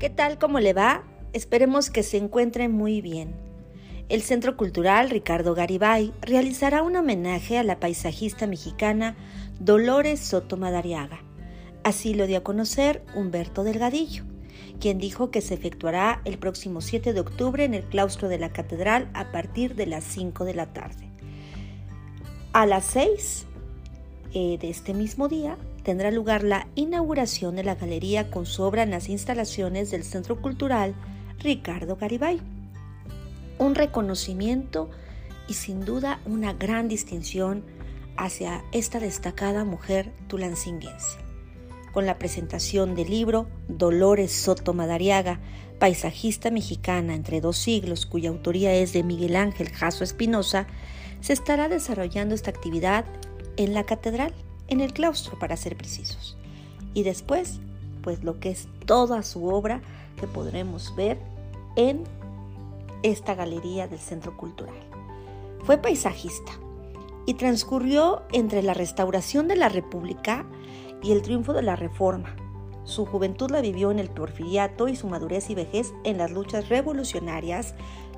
¿Qué tal? ¿Cómo le va? Esperemos que se encuentre muy bien. El Centro Cultural Ricardo Garibay realizará un homenaje a la paisajista mexicana Dolores Soto Madariaga. Así lo dio a conocer Humberto Delgadillo, quien dijo que se efectuará el próximo 7 de octubre en el claustro de la catedral a partir de las 5 de la tarde. A las 6 eh, de este mismo día tendrá lugar la inauguración de la galería con su obra en las instalaciones del Centro Cultural Ricardo Garibay. Un reconocimiento y sin duda una gran distinción hacia esta destacada mujer tulancinguense. Con la presentación del libro Dolores Soto Madariaga, paisajista mexicana entre dos siglos, cuya autoría es de Miguel Ángel Jasso Espinosa, se estará desarrollando esta actividad en la catedral, en el claustro para ser precisos. Y después, pues lo que es toda su obra que podremos ver en esta galería del Centro Cultural. Fue paisajista y transcurrió entre la restauración de la República y el triunfo de la Reforma. Su juventud la vivió en el porfiriato y su madurez y vejez en las luchas revolucionarias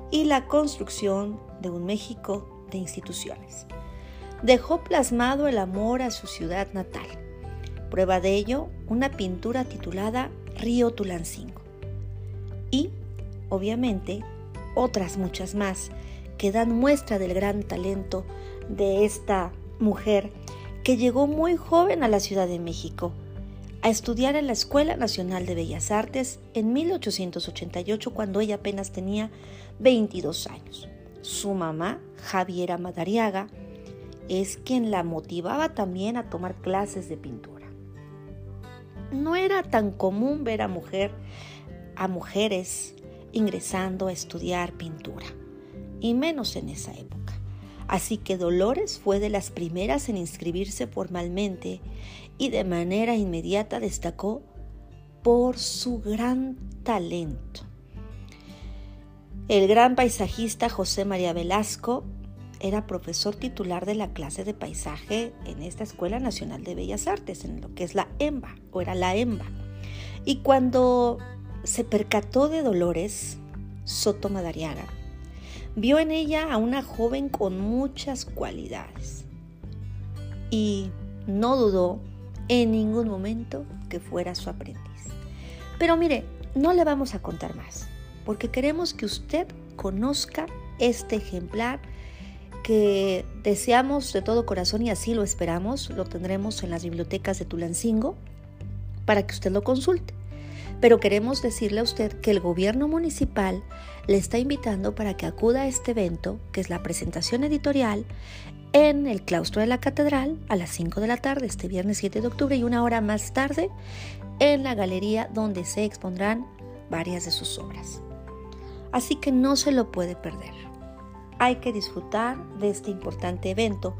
y la construcción de un México de instituciones dejó plasmado el amor a su ciudad natal. Prueba de ello, una pintura titulada Río Tulancingo. Y, obviamente, otras muchas más que dan muestra del gran talento de esta mujer que llegó muy joven a la Ciudad de México a estudiar en la Escuela Nacional de Bellas Artes en 1888 cuando ella apenas tenía 22 años. Su mamá, Javiera Madariaga, es quien la motivaba también a tomar clases de pintura. No era tan común ver a mujer a mujeres ingresando a estudiar pintura, y menos en esa época. Así que Dolores fue de las primeras en inscribirse formalmente y de manera inmediata destacó por su gran talento. El gran paisajista José María Velasco era profesor titular de la clase de paisaje en esta Escuela Nacional de Bellas Artes, en lo que es la EMBA, o era la EMBA. Y cuando se percató de Dolores Soto Madariaga, vio en ella a una joven con muchas cualidades y no dudó en ningún momento que fuera su aprendiz. Pero mire, no le vamos a contar más, porque queremos que usted conozca este ejemplar que deseamos de todo corazón y así lo esperamos, lo tendremos en las bibliotecas de Tulancingo para que usted lo consulte. Pero queremos decirle a usted que el gobierno municipal le está invitando para que acuda a este evento, que es la presentación editorial, en el claustro de la catedral a las 5 de la tarde, este viernes 7 de octubre, y una hora más tarde en la galería donde se expondrán varias de sus obras. Así que no se lo puede perder hay que disfrutar de este importante evento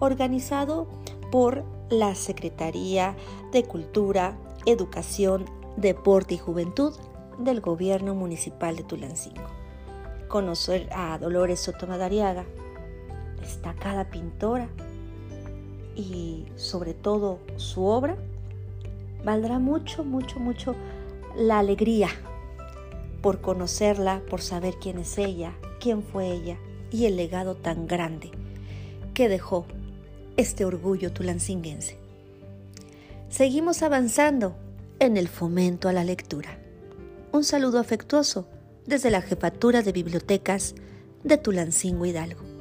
organizado por la Secretaría de Cultura, Educación, Deporte y Juventud del Gobierno Municipal de Tulancingo. Conocer a Dolores Sotomadariaga, destacada pintora, y sobre todo su obra, valdrá mucho, mucho, mucho la alegría por conocerla, por saber quién es ella, quién fue ella y el legado tan grande que dejó este orgullo tulancinguense. Seguimos avanzando en el fomento a la lectura. Un saludo afectuoso desde la Jefatura de Bibliotecas de Tulancingo Hidalgo.